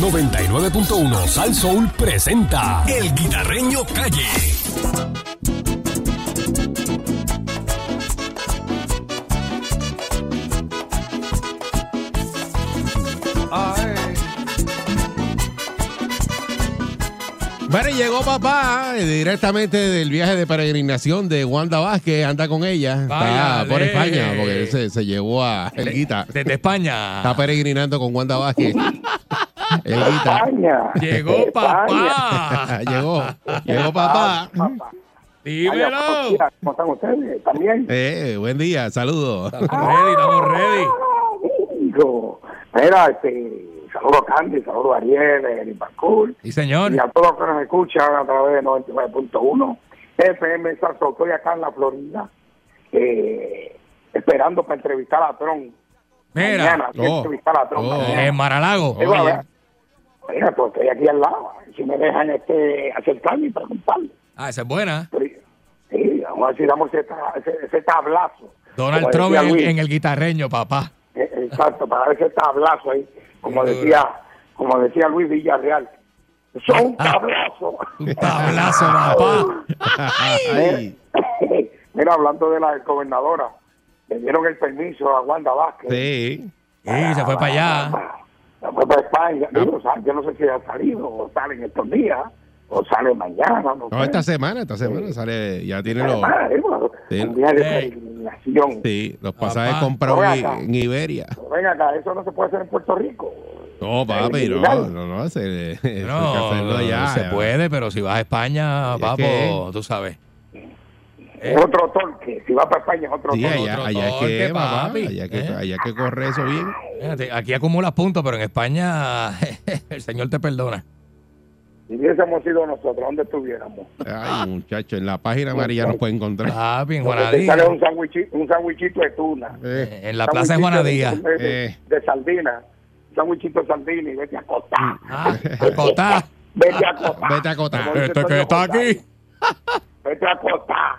99.1 Sal Soul presenta El Guitarreño Calle. Bueno, y llegó papá eh, directamente del viaje de peregrinación de Wanda Vázquez, anda con ella. Está Váyale. por España, porque él se, se llevó a Elguita. Desde España. Está peregrinando con Wanda Vázquez. España. Llegó papá. llegó, llegó papá. Papá. Dímelo. Mira, ¿Cómo están ustedes? También. Eh, buen día, saludos. Estamos ready, estamos ready. Amigo. Mira, este, saludo a Candy, saludo a Ariel, a Eric Bacul, Sí, señor. y a todos los que nos escuchan a través de 99.1 FM Salto. Estoy acá en la Florida, eh, esperando para entrevistar a Tron. Mira. Mañana, Oh. entrevistar a Tron. Oh. En Maralago. Digo, Mira, pues estoy aquí al lado. Si me dejan este, acercarme y preguntarle. Ah, esa es buena. Sí, vamos a si damos ese, ese, ese tablazo. Donald Trump en, el guitarreño, papá. Eh, Exacto, para ver ese tablazo ahí, como decía, como decía Luis Villarreal. Eso es un tablazo. Un tablazo, papá. Ay, Mira, hablando de la gobernadora, le dieron el permiso a Wanda Vázquez. sí. Sí, se fue para allá. Se para España. Digo, o sea, yo no sé si ha salido o sale en estos días o sale mañana. No, No, sé. esta semana, esta semana sale, ya tiene los, Ah, Sí. Un día de peregrinación. sí, los pasajes Papá. comprados en, en Iberia. Venga acá, eso no se puede hacer en Puerto Rico. No, papi, no, no, no, se, hay que No, hacerlo allá. se puede, pero si vas a España, Es papo, que- tú sabes. Es otro torque. Si va para España es otro Sí, torque. allá, Otro allá es que, torque, papá, papi. allá que, ¿Eh? allá que corre eso bien. Fíjate, aquí acumulas puntos, pero en España el Señor te perdona. Si hubiésemos sido nosotros, ¿dónde estuviéramos? Ay, muchacho, en la página amarilla nos puede encontrar. Papi, en Donde te sale Juanadía. un sándwichito, un de tuna. Eh, En la plaza de Juanadía. De, de, Eh. de sardina. Un sándwichito de sardina y vete a acostar. Ah, acotá. Vete a acostar. Vete a acotar. Este que está aquí. Vete a acostar.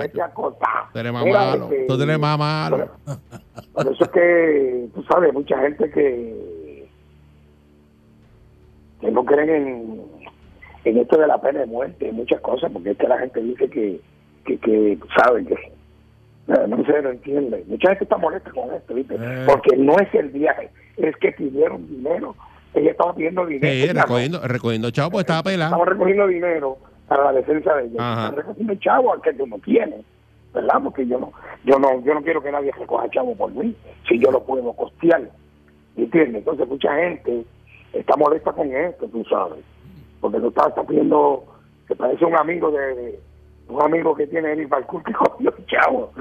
Vete a acostar. tú eres más Mira, malo. este, Tú eres más malo. Por eso es que, tú sabes, mucha gente que, que no creen en, en esto de la pena de muerte, muchas cosas, porque es que la gente dice que, que, que saben que no, no se lo entiende. Mucha gente está molesta con esto, ¿viste? Eh. Porque no es el viaje, es que pidieron dinero. Ella estaba pidiendo dinero. Sí, recogiendo, recogiendo chavo, pues estaba pelado. Estamos recogiendo dinero para la defensa de. Estamos recogiendo chavo al que tú no tienes, ¿verdad? Porque yo no, yo no, yo no quiero que nadie recoja chavo por mí, si yo lo puedo costear. ¿Entiendes? Entonces mucha gente está molesta con esto, tú sabes. Porque tú estás, estás pidiendo, que parece un amigo de, de- un amigo que tiene Eric Balcour que cogió chavo.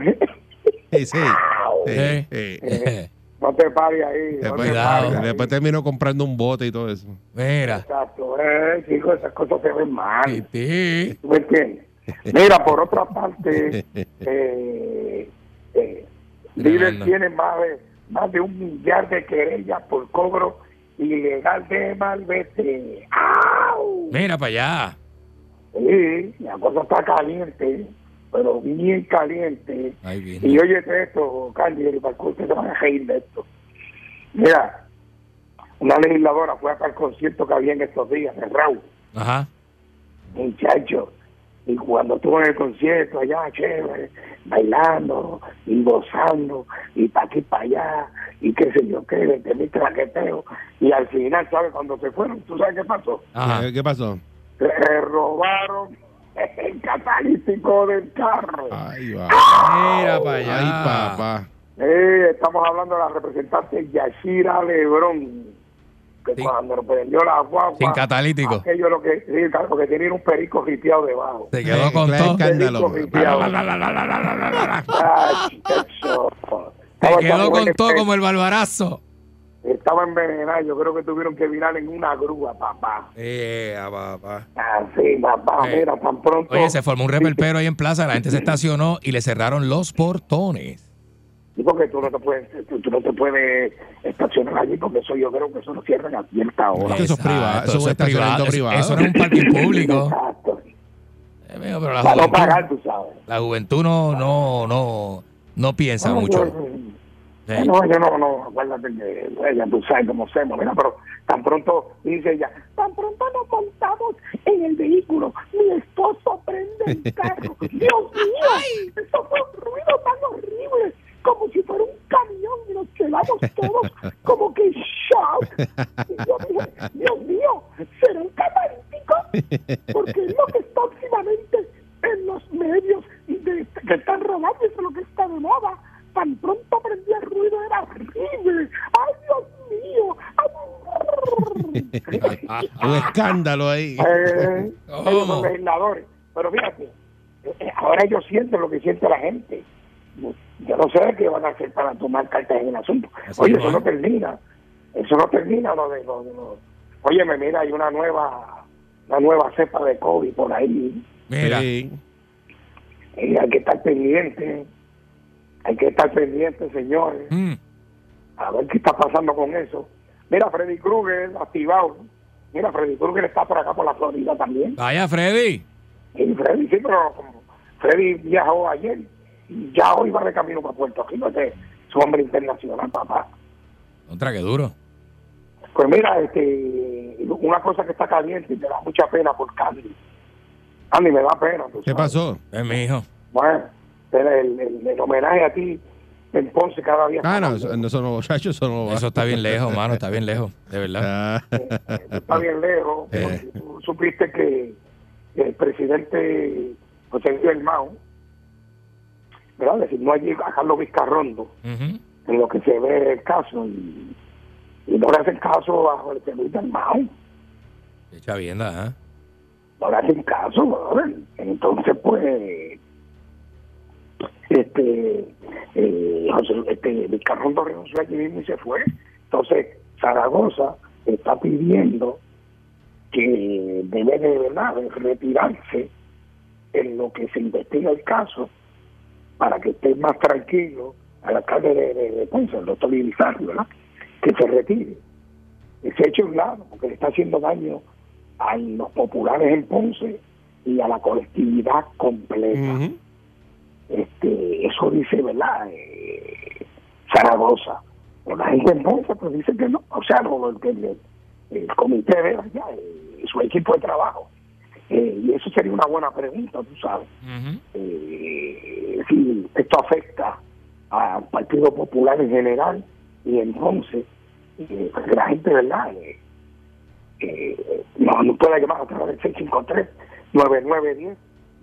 Sí, sí. Sí, Eh. sí. No te pares ahí. no Después, te Cuidado. pares ahí. después terminó comprando un bote y todo eso. Mira. Exacto, eh, chico, esas cosas se ven mal. Sí, sí. ¿Tú me entiendes? Mira, por otra parte, eh, eh, tiene más de, más de un millar de querellas por cobro ilegal de malvete. ¡Au! Mira para allá. Sí, la cosa está caliente, pero bien caliente. Y oye esto, Candy, para que se van a reír de esto. Mira, una legisladora fue para el concierto que había en estos días, en Raúl Ajá. muchacho. Y cuando estuvo en el concierto allá, chévere, bailando y gozando, y para aquí para allá, y qué sé yo qué, de mi traqueteo. Y al final, ¿sabes? Cuando se fueron, ¿tú sabes qué pasó? Ajá. ¿Qué, qué pasó? Le robaron el catalítico del carro. Ay, va. Mira para allá. Ay, papá. Eh, estamos hablando de la representante Yashira Lebrón, que Sí. cuando prendió la guagua, Sin catalítico. aquello lo que, sí, claro, porque tenía un perico ripiado debajo. Se quedó con todo. escándalo. Estaba quedó con todo como el barbarazo. Estaba envenenada, yo creo que tuvieron que virar en una grúa, papá. Eh, papá. Así, papá, Eh. mira, tan pronto. Oye, se formó un reperpero ahí en plaza, la gente se estacionó y le cerraron los portones. Sí, porque tú no te puedes, tú, tú no te puedes estacionar allí, porque eso yo creo que eso lo cierran a cierta hora. que eso es privado, eso es un estacionamiento Eso- privado. Eso, no es un parking público. Exacto. Eh, pero la Para no juventud, pagar, tú sabes. la juventud no, no, no, no piensa No, mucho. yo- Sí. No, yo no, no, acuérdate que ella, tú sabes cómo hacemos, mira, pero tan pronto, dice ella, tan pronto nos montamos en el vehículo, mi esposo prende el carro, Dios mío, eso fue un ruido tan horrible, como si fuera un camión y nos quedamos todos como que shock. Y yo dije, Dios mío, ¿será un catalítico? Porque es lo que está últimamente en los medios y de, que están rodando, eso es lo que está de moda. Tan pronto prendía el ruido, era horrible. ¡Ay, Dios mío! ¡Ay! Un escándalo ahí. Eh, son legisladores. Pero fíjate, eh, ahora ellos sienten lo que siente la gente. Yo no sé qué van a hacer para tomar cartas en el asunto. Así Oye, no eso es. no termina. Eso no termina lo de lo de lo- Oye, me mira, hay una nueva una nueva cepa de COVID por ahí. Mira, Sí. Hay que estar pendiente. Hay que estar pendiente, señores. mm, A ver qué está pasando con eso. Mira, Freddy Krueger activado. Mira, Freddy Krueger está por acá por la Florida también. vaya Freddy. Y Freddy, sí, pero como Freddy viajó ayer y ya hoy va de camino para Puerto Rico. Este es un hombre internacional, papá. Contra, qué duro. Pues mira, este, una cosa que está caliente y me da mucha pena por Candy. Candy, me da pena. ¿Qué sabes. pasó? Es mi hijo. Bueno, el, el- el homenaje a ti en Ponce cada día. Ah, no, más eso, no, muchachos, eso no. Eso está bien lejos, mano, está bien lejos, de verdad. Ah, está bien lejos. Eh. porque Tú supiste que el presidente José Luis Hermano, ¿verdad? Designó allí a Carlos Vizcarrondo Ujú. en lo que se ve el caso y, y no le hacen caso a José Luis Hermano, Qué chavienda, ¿eh? no le hacen caso, brother. Entonces, pues, este, eh, José, este, Vizcarrondo renunció allí mismo y se fue. Entonces, Zaragoza está pidiendo que debe de verdad retirarse en lo que se investiga el caso para que esté más tranquilo al alcalde de, de, de Ponce, el doctor Irizarry, ¿verdad? Que se retire. Se eche a un lado, porque le está haciendo daño a los populares en Ponce y a la colectividad completa. este eso dice, ¿verdad? Eh, Zaragoza. Pero la gente en Ponce pues dice que no. O sea, no, el, el- el comité de allá, eh, su equipo de trabajo. Eh, y eso sería una buena pregunta, tú sabes. Eh, si esto afecta al Partido Popular en general y entonces eh, pues, la gente, ¿verdad? No, no puede llamar a través del 653-9910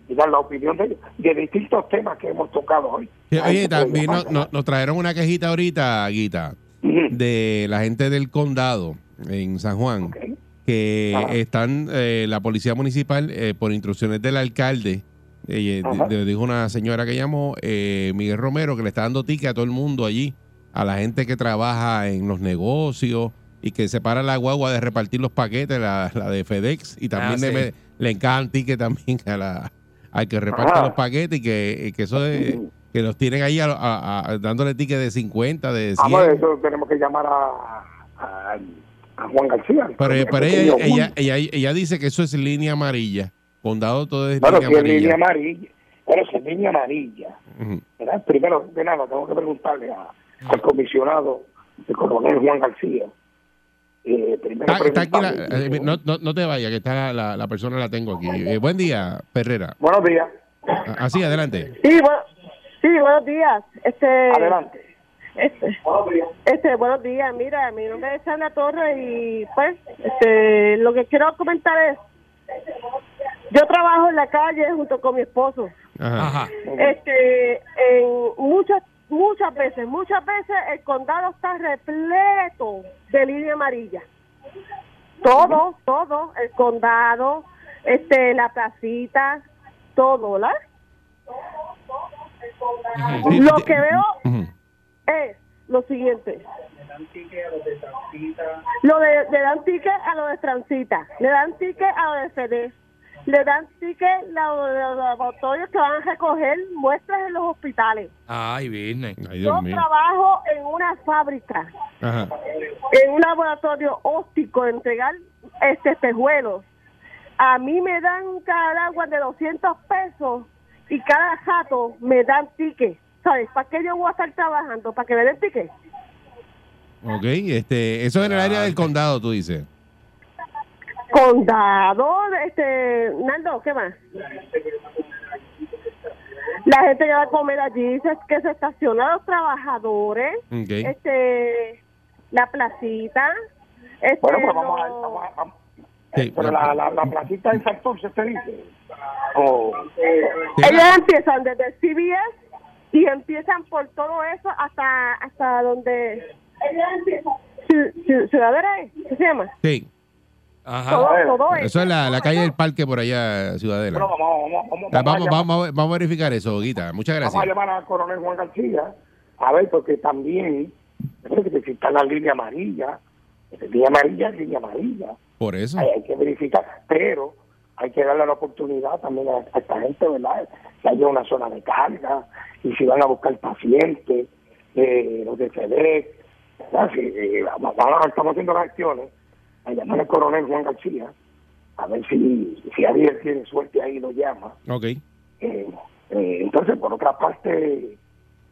y dar la opinión de ellos de distintos temas que hemos tocado hoy. Sí, Oye, también nos, nos- nos trajeron una quejita ahorita, Guita, de la gente del condado en San Juan, que Ajá. están, eh, la policía municipal, eh, por instrucciones del alcalde, eh, de- dijo una señora que llamó, eh, Miguel Romero, que le está dando ticket a todo el mundo allí, a la gente que trabaja en los negocios y que separa la guagua de repartir los paquetes, la, la de FedEx, y también Ah, le, sí. le encajan ticket también a la, al que reparte Ajá. los paquetes y que, y que eso de, que los tienen ahí a- a- a- dándole ticket de 50, de 100. Vamos, eso tenemos que llamar a, a, Juan García. Pero, el pero ella, ella, ella, ella dice que eso es línea amarilla. Condado todo es Bueno, línea si es amarilla. línea amarilla. Bueno, si es línea amarilla. Primero, de nada, tengo que preguntarle a- al comisionado, el coronel Juan García. Eh, primero Está, está aquí la- eh, no, no, no te vayas, que está la, la, la persona la tengo aquí. Eh, buen día, Perrera. Buenos días. Ah, Así, adelante. Sí, bueno, sí, buenos días. Este, Adelante. este, Buenos días. este, buenos días. Mira, mi nombre es Ana Torres y pues, este, lo que quiero comentar es, yo trabajo en la calle junto con mi esposo. Ajá. Ajá. Este, en muchas, muchas veces, muchas veces el condado está repleto de línea amarilla. Todo, todo, el condado, este, la placita, todo, ¿verdad? Lo que veo es lo siguiente. Lo de, le dan ticket a lo de Transita, le dan ticket a lo de FEDES, le dan ticket a lo de los laboratorios que van a recoger muestras en los hospitales. Ay. Ay, Yo mío. trabajo en una fábrica, Ajá. en un laboratorio óptico, de entregar este espejuelos. A mí me dan cada agua de 200 pesos y cada jato me dan ticket. ¿sabes? ¿Para qué yo voy a estar trabajando? ¿Para que me den ticket? Ok, este, eso en el área del condado, tú dices. Condado, este, Nando, ¿qué más? La gente que va a comer allí, se- que se estaciona los trabajadores, Ok. este, la placita, este, Bueno, pues vamos a... Vamos a- vamos- Sí, pero la, la, la placita en Santurce, ¿se dice? O... Sí, Ellos empiezan desde el CBS y empiezan por todo eso hasta hasta donde Ciu- Ciu- Ciudadera, ¿eh? ¿qué se llama? sí. Ajá. Todo, todo Eso es la, la calle eso. del parque por allá, Ciudadela. Bueno, vamos, vamos, vamos, Ah, vamos, a Vamos, a- verificar eso, Guita. Muchas vamos a gracias. llamar al coronel Juan García, a ver, porque también, que si está la línea amarilla, línea amarilla es línea amarilla, Por eso. hay, hay que verificar, pero hay que darle la oportunidad también a, a esta gente, ¿verdad? Que haya una zona de carga, y si van a buscar pacientes, eh, los de ¿verdad? Si, eh, vamos- estamos haciendo las acciones, a llamar al coronel Juan García, a ver si, si alguien tiene suerte ahí y lo llama. Ok. Eh, eh, entonces, por otra parte,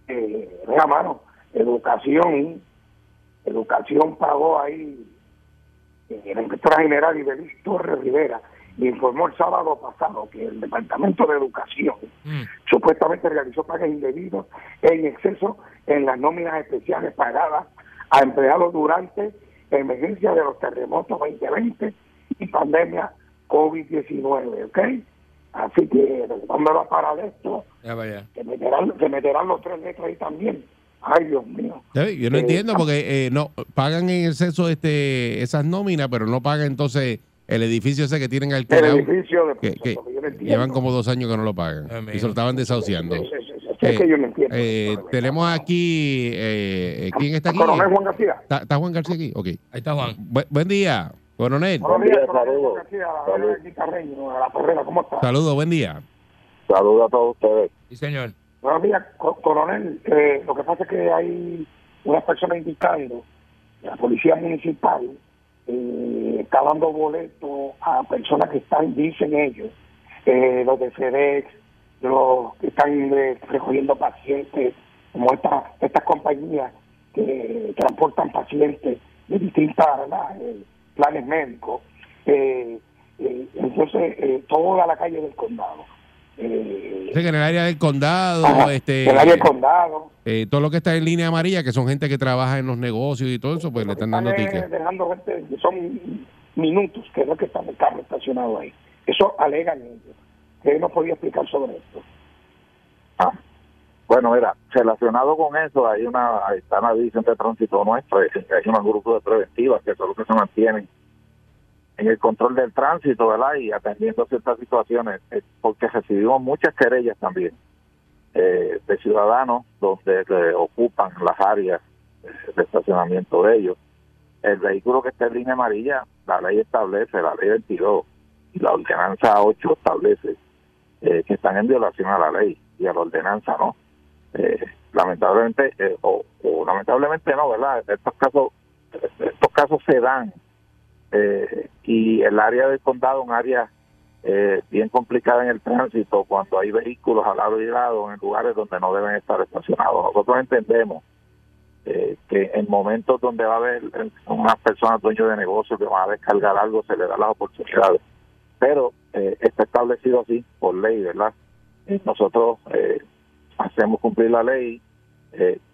eh, mira, mano, educación, educación pagó ahí la inspectora general Ibeliz Torres Rivera informó el sábado pasado que el Departamento de Educación Mm. supuestamente realizó pagos indebidos en exceso en las nóminas especiales pagadas a empleados durante emergencia de los terremotos 2020 y pandemia COVID-19, ¿ok? Así que vamos a parar esto, se meterán, se meterán los tres letras ahí también. Ay, Dios mío. Yo no Eh, entiendo porque eh, no pagan en exceso este esas nóminas, pero no pagan entonces el edificio ese que tienen El alquilado. edificio de Que, no llevan como dos años que no lo pagan Ah, y se lo estaban desahuciando. Es, es- es- es que yo no entiendo. eh, tenemos aquí, eh, ¿quién está aquí? Coronel Juan García. ¿Está, está Juan García aquí? Ok. Ahí está Juan. Bu- buen día, coronel. Buenos días, día, saludos. Saludos, buen día. Saludos a todos ustedes. Sí, señor. Buenos días, co- coronel. Eh, lo que pasa es que hay unas personas indicando la policía municipal eh, está dando boletos a personas que están, dicen ellos, eh, los de FedEx, los que están eh, recogiendo pacientes, como esta, estas compañías que transportan pacientes de distintas ¿verdad? Eh, planes médicos. Entonces, toda la calle del condado. Eh, Sé que en el área del condado, Ajá, este, el área del condado. eh, todo lo que está en línea amarilla, que son gente que trabaja en los negocios y todo eso, pues le están dando eh, tickets. dejando gente, que son minutos que no es que está el carro estacionado ahí. Eso alegan ellos. ¿Qué nos podía explicar sobre esto? Ah, bueno, mira, relacionado con eso, hay una, ahí está la división de tránsito nuestra, hay hay unos grupos de preventivas que son los que se mantienen en el control del tránsito, ¿verdad? Y atendiendo ciertas situaciones, eh, porque recibimos muchas querellas también eh, de ciudadanos donde eh, ocupan las áreas eh, de estacionamiento de ellos. El vehículo que está en línea amarilla, la ley establece, la ley 22 y la ordenanza 8 establece que están en violación a la ley y a la ordenanza no. Lamentablemente, o, o lamentablemente no, ¿verdad? Estos casos, estos casos se dan eh, y el área del condado, un área eh, bien complicada en el tránsito cuando hay vehículos al lado y lado en lugares donde no deben estar estacionados. Nosotros entendemos eh, que en momentos donde va a haber eh, unas personas dueños de negocios que van a descargar algo, se les da las oportunidades. Pero eh, está establecido así por ley, ¿verdad? Nosotros hacemos cumplir la ley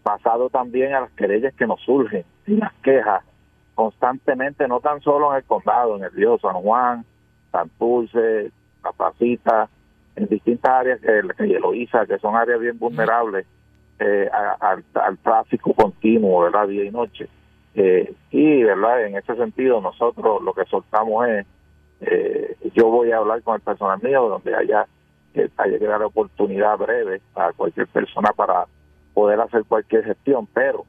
basado también a las querellas que nos surgen y las quejas constantemente, no tan solo en el condado, en el río San Juan, Santurce, La Placita, en distintas áreas que Eloísa, que son áreas bien vulnerables eh, al, tráfico continuo, ¿verdad? Día y noche. Eh, y, ¿verdad? En ese sentido, nosotros lo que soltamos es, eh, yo voy a hablar con el personal mío, donde haya, eh, haya que dar oportunidad breve a cualquier persona para poder hacer cualquier gestión, pero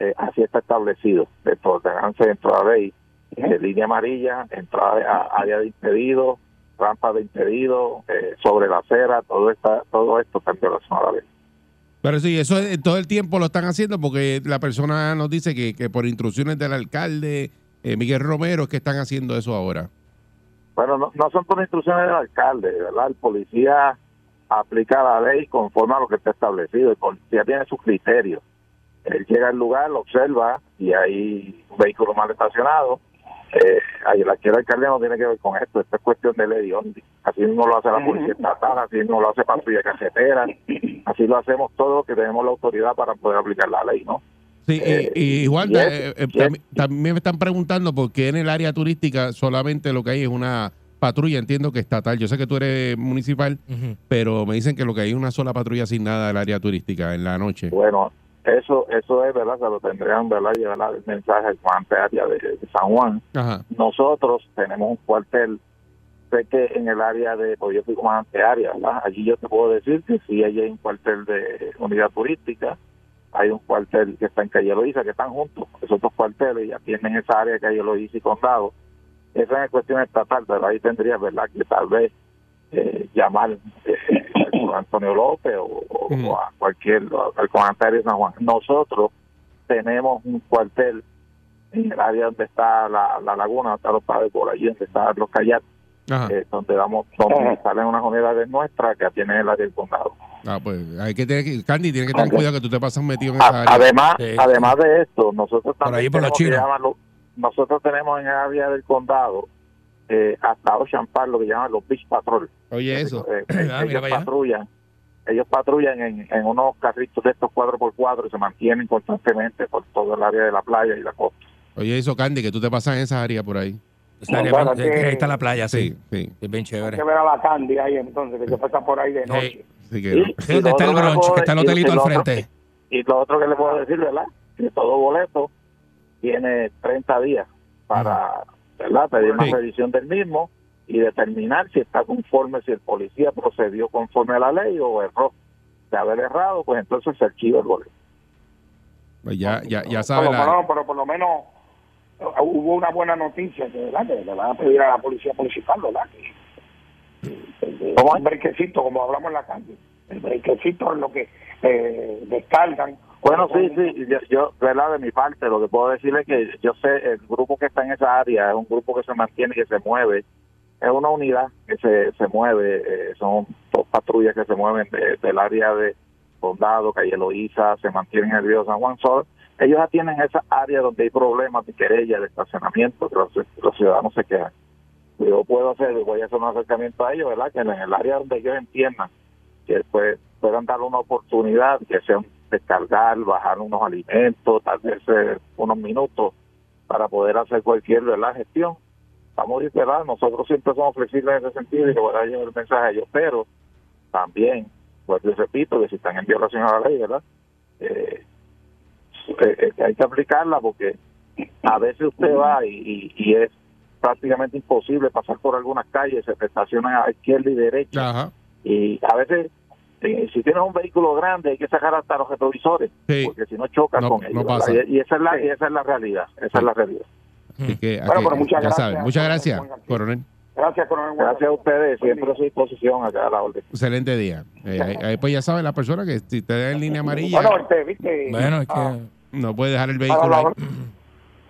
eh, así está establecido, dentro de ordenanza dentro de la ley, eh, línea amarilla, entrada a área de impedido, rampa de impedido, eh, sobre la acera, todo está, todo esto está en violación a la ley. Pero sí, eso es- todo el tiempo lo están haciendo porque la persona nos dice que, que por instrucciones del alcalde eh, Miguel Romero es que están haciendo eso ahora. Bueno, no, no son por instrucciones del alcalde, ¿verdad? El policía aplica la ley conforme a lo que está establecido. El policía tiene sus criterios. Él llega al lugar, lo observa y hay un vehículo mal estacionado. Eh, ahí la que el alcalde no tiene que ver con esto, esto es cuestión de ley. Así no lo hace la policía estatal, así no lo hace patrulla casetera, así lo hacemos todos que tenemos la autoridad para poder aplicar la ley, ¿no? Sí, Eh, y, y igual y es- eh, eh, y es- también, también me están preguntando por qué en el área turística solamente lo que hay es una patrulla, entiendo que estatal. Yo sé que tú eres municipal, pero me dicen que lo que hay es una sola patrulla asignada al área turística en la noche. Bueno, eso eso es verdad, se lo tendrían verdad llevar el mensaje al área de, de San Juan. Ajá. Nosotros tenemos un cuartel, sé que en el área de, pues yo fui comandante área, ¿verdad? Allí yo te puedo decir que sí, allí hay un cuartel de unidad turística, hay un cuartel que está en Calle Loíza, que están juntos, esos dos cuarteles ya tienen esa área de Calle Loíza y Condado. Esa es cuestión estatal, pero ahí tendría, ¿verdad?, que tal vez eh, llamar eh, a Antonio López o, o- a cualquier, o al comandante de San Juan. Nosotros tenemos un cuartel en el área donde está la, la laguna, donde están los padres por allí, donde están los kayaks, Ajá. eh, donde damos, donde salen unas unidades nuestras que atienden el área del condado. Ah, pues hay que tener que, Candy, tienes que tener Ok. cuidado que tú te pasas metido en esa A- área. además, Sí. además de esto, nosotros Por también ahí por tenemos llamarlo- nosotros tenemos en el área del condado eh, hasta Ocean Park lo que llaman los Beach Patrol. Oye, eso. Eh, Ah, ellos patrullan, ellos patrullan en, en unos carritos de estos 4x4 y se mantienen constantemente por todo el área de la playa y la costa. Oye, eso, Candy, que tú te pasas en esa área por ahí. Área Bueno, que- ahí está la playa, sí. Sí, sí. Es bien Hay chévere. que ver a la Candy ahí entonces, que se pasa por ahí de noche. Así que, Y- no. Sí, y está el brunch, que está el hotelito y al frente. Y lo otro que le puedo decir, ¿verdad? Que todo boleto tiene 30 días para, ¿verdad? Pedir una Sí. revisión del mismo y determinar si está conforme, si el policía procedió conforme a la ley o erró. De haber errado, pues entonces se archiva el boleto. Pues ya, ya, ya Por sabes lo la... menos- pero por lo menos eh, hubo una buena noticia que, ¿verdad? que le van a pedir a la policía municipal, ¿verdad? Que, ¿Cómo es? un brequecito, como hablamos en la calle. El brequecito es lo que eh, descargan. Bueno, sí, sí, yo, yo, ¿verdad? De mi parte, lo que puedo decirle es que yo sé, el grupo que está en esa área es un grupo que se mantiene, que se mueve, es una unidad que se, se mueve, eh, son dos patrullas que se mueven de- del área de Condado, Calle Loíza, se mantienen en el río San Juan Sol. Ellos atienden esa área donde hay problemas de querella, de estacionamiento, que los, los ciudadanos se quejan. Yo puedo hacer, voy a hacer un acercamiento a ellos, ¿verdad? Que en el área donde ellos entiendan que pues, puedan dar una oportunidad, que sea un descargar, bajar unos alimentos, tal vez eh, unos minutos para poder hacer cualquier ¿verdad? gestión. Ir, ¿verdad? Nosotros siempre somos flexibles en ese sentido y le voy a llevar el mensaje a ellos, pero también, pues les repito, que si están en violación a la ley, ¿verdad? Eh, eh, eh, hay que aplicarla porque a veces usted va y, y- y es prácticamente imposible pasar por algunas calles, se estacionan a izquierda y derecha Ajá. y a veces eh, si tienes un vehículo grande hay que sacar hasta los retrovisores Sí. porque si no chocas No- con no ellos y, y esa es la y esa es la realidad esa es la realidad Así que, Bueno, aquí- pero muchas ya gracias. Muchas gracias, coronel. Gracias, coronel. gracias a ustedes siempre a su disposición acá a la orden Excelente día. Eh, pues ya sabe la persona que si te da en línea amarilla, Bueno, este, ¿viste? Bueno, es Ah, que no puede dejar el vehículo ahí.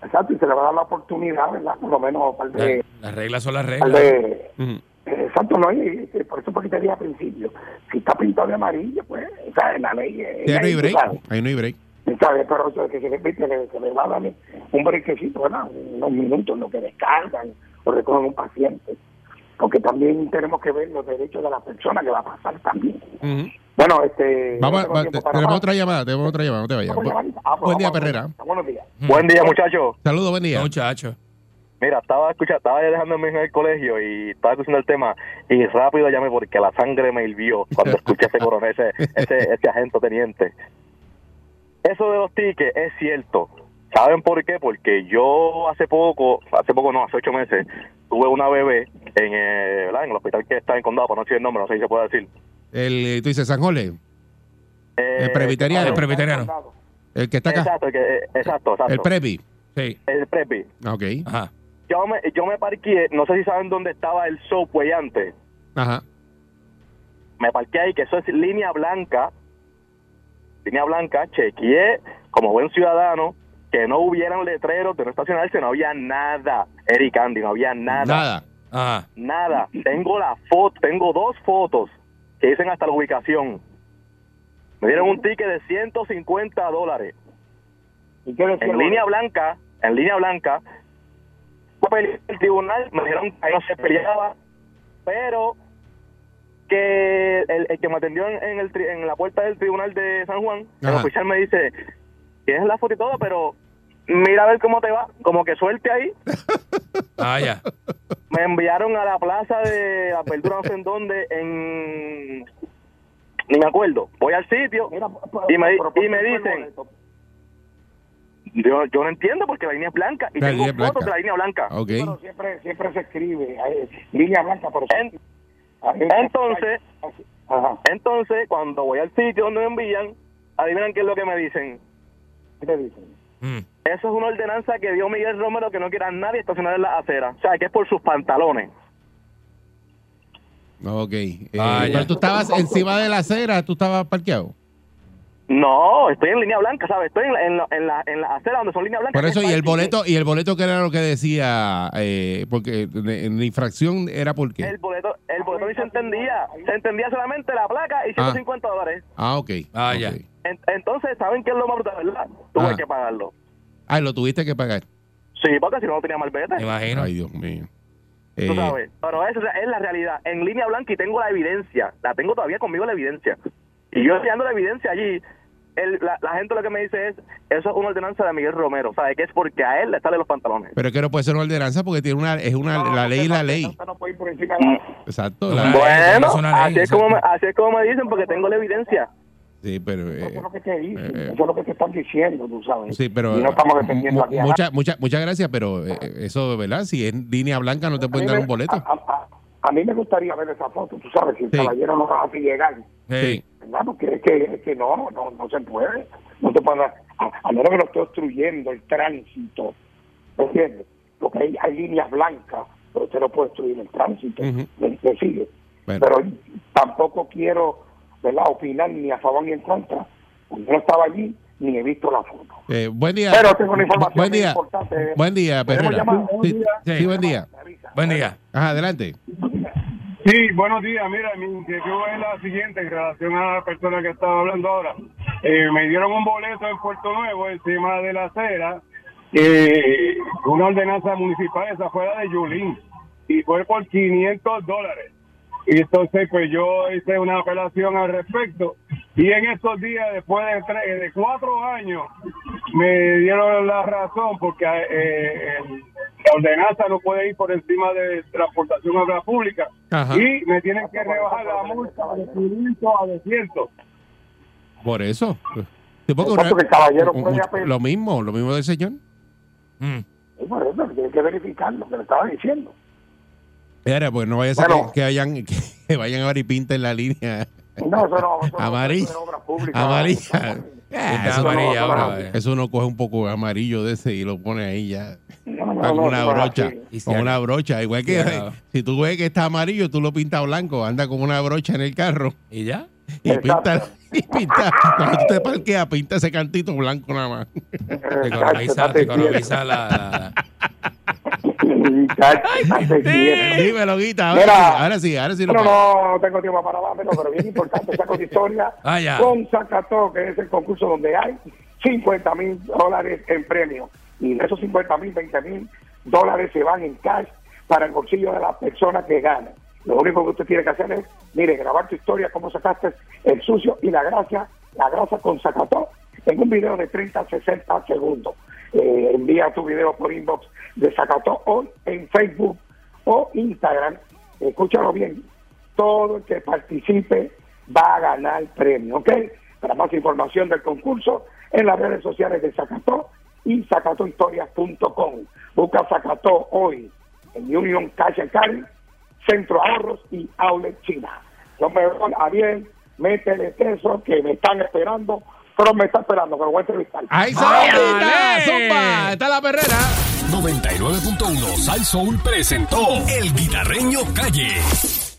Exacto, y se le va a dar la oportunidad, ¿verdad? Por lo menos, la- vez... las reglas son las reglas. Exacto, no, y, y por eso porque te dije al principio, si está pintado de amarillo, pues, ¿sabes? La ley es... Sí, ahí no hay break. sabes. Ahí no hay break. ¿Sabes? Pero eso de que se le, que le va a dar un brequecito, ¿verdad? Unos minutos en lo que descargan o recogen un paciente. Porque también tenemos que ver los derechos de la persona que va a pasar también. Ujú. Bueno, este... Vamos, no va- te- tenemos más. otra llamada, tenemos otra llamada, no te vayas. Ah, pues Buen día, Perrera. Buenos días. Buen día, muchachos. Saludos, buen día. Muchacho. Mira, estaba escuchando, estaba ya dejando a mi hijo en el colegio y estaba escuchando el tema y rápido llamé porque la sangre me hirvió cuando escuché ese coronel, ese, ese, ese agente tendiente. Eso de los tickets es cierto. ¿Saben por qué? Porque yo hace poco, hace poco no, hace ocho meses, tuve una bebé en, eh, en el hospital que está en Condado, para no decir el nombre, no sé si se puede decir. El, eh, tú dices San Eh, El presbiteriano. El presbiteriano. el que está acá, Exacto, el que- eh, exacto, exacto. el Previ. Sí. El prepi. Ah, Ok. Ajá. Yo me, yo me parqué, no sé si saben dónde estaba el Subway antes. Ajá. me parqué ahí, que eso es línea blanca, línea blanca, chequeé como buen ciudadano que no hubieran letreros de no estacionarse, no había nada, Eric Andy, no había nada, Nada. Ajá. nada. Tengo la foto, tengo dos fotos que dicen hasta la ubicación. Me dieron un ticket de 150 dólares. ¿Y qué En línea blanca, en línea blanca, pelear el tribunal, me dijeron que ahí no se peleaba, pero que el, el que me atendió en, el, tri- en la puerta del tribunal de San Juan, el Ajá. oficial me dice, tienes la foto y todo, pero mira a ver cómo te va, como que suelte ahí. Vaya. Me enviaron a la plaza de la apertura, no sé en dónde, en... Ni me acuerdo. Voy al sitio Mira, pero- y me, pero ¿por y me el dicen? Yo, yo no entiendo porque la línea es blanca y La tengo línea es fotos blanca. de la línea blanca. Pero siempre, siempre se escribe eh, línea blanca, pero En- entonces, Ajá. entonces, cuando voy al sitio donde me envían, adivinan qué es lo que me dicen. ¿Qué te dicen? Mm. Eso es una ordenanza que dio Miguel Romero que no quiera a nadie estacionar en la acera. O sea, que es por sus pantalones. Ok. Eh, Vaya. pero tú estabas encima de la acera, tú estabas parqueado. No, estoy en línea blanca, ¿sabes? Estoy en la, en la, en la, en la acera donde son líneas blancas. Por eso, y el boleto, y el boleto que era lo que decía, eh, porque en la infracción era por qué. El boleto, el boleto ni se entendía. Se entendía solamente la placa y 150 dólares. Ah, ok. Ah, ya. En- entonces, ¿saben qué es lo más brutal, verdad? Tuve Ah. que pagarlo. Ah, lo tuviste que pagar. Sí, porque si no, no tenía malvete. Me imagino. Ay, Dios mío. Tú Eh, sabes. Pero esa es la realidad. En línea blanca y tengo la evidencia. La tengo todavía conmigo la evidencia. Y yo enseñando la evidencia allí, el- la, la gente lo que me dice es, eso es una ordenanza de Miguel Romero. ¿Sabe que es porque a él le salen los pantalones? pero es que no puede ser una ordenanza porque tiene una, es una, la ley y la ley. No puede ir por encima de la- Exacto. La- Bueno, ley, así, es como me, así es como me dicen porque tengo la evidencia. sí, pero. Eso eh, es lo que te dicen, eh, eso es lo que te están diciendo, tú sabes. Sí, pero Y no estamos defendiendo mu- aquí a mucha- mucha- muchas gracias, pero eh, eso, ¿verdad? Si es línea blanca no te pueden dar un boleto. A, a- a mí me gustaría ver esa foto, tú sabes, si el Sí. caballero no va a llegar, Hey. ¿Verdad? Porque es que, es que no, no, no se puede. No se puede, a, a menos que lo esté obstruyendo el tránsito, ¿me entiendes? Porque hay, hay líneas blancas, pero usted no puede obstruir el tránsito, Ujú. ¿me, me sigue? Bueno. Pero tampoco quiero, ¿verdad?, opinar ni a favor ni en contra. Yo no estaba allí ni he visto la foto. Eh, buen día. Pero tengo una información Buen muy día. importante. Buen día, ¿Podemos Perrera. llamar? Sí, Sí. sí, buen día. Buen día. Ajá, adelante. Sí, buenos días. Mira, mi inquietud es la siguiente en relación a la persona que estaba hablando ahora. Eh, me dieron un boleto en Puerto Nuevo encima de la acera, eh, una ordenanza municipal, esa fue la de Yulín, y fue por 500 dólares. Y entonces, pues yo hice una apelación al respecto. Y en estos días, después de, tres- de cuatro años, me dieron la razón porque eh, el- la ordenanza no puede ir por encima de transportación a la pública. Ajá. Y me tienen que rebajar la multa de 500 a 200. Por eso. Sí, porque Exacto, que el caballero un- puede un- apelar. lo mismo, lo mismo del señor. Mm. Y por eso tiene que verificar lo que le estaba diciendo. Era, pues no vaya a ser Bueno. que, que vayan, que vayan a ver y pinten la línea No, eso no. Eso Amarilla. obra amarilla. Pinta eso, no, coge un poco de amarillo de ese y lo pone ahí ya. No, no, con no, una no brocha. Y Con una brocha. Igual que si tú ves que está amarillo, tú lo pintas blanco. Anda con una brocha en el carro ¿Y ya? y pinta, y pinta. Cuando tú te parqueas, pinta ese cantito blanco nada más. Exacto, economiza, economiza la, date quieto. Dímelo, Guita. Ahora, Mira. sí, ahora sí, ahora sí lo pago. no tengo tiempo para hablar, pero bien importante esa historia Vaya. con Zacató, que es el concurso donde hay 50 mil dólares en premio. Y de esos 50 mil, 20 mil dólares se van en cash para el bolsillo de la persona que gana. Lo único que usted tiene que hacer es, mire, grabar tu historia, cómo sacaste el sucio y la gracia, la grasa con Zacató. Tengo un video de 30 a 60 segundos. Eh, envía tu video por inbox de Zacató hoy en Facebook o Instagram. Escúchalo bien. Todo el que participe va a ganar premio, ¿ok? Para más información del concurso, en las redes sociales de Zacató y zacatohistorias.com. Busca Zacató hoy en Union Cash and Carry, Centro Ahorros y Outlet China. Yo me voy a bien, métele queso que me están esperando, pero me está esperando, pero voy a entrevistar. ¡Ahí se ¡Ay, lo. ¡Está la perrera! 99.1 Sal Soul presentó El Guitarreño Calle.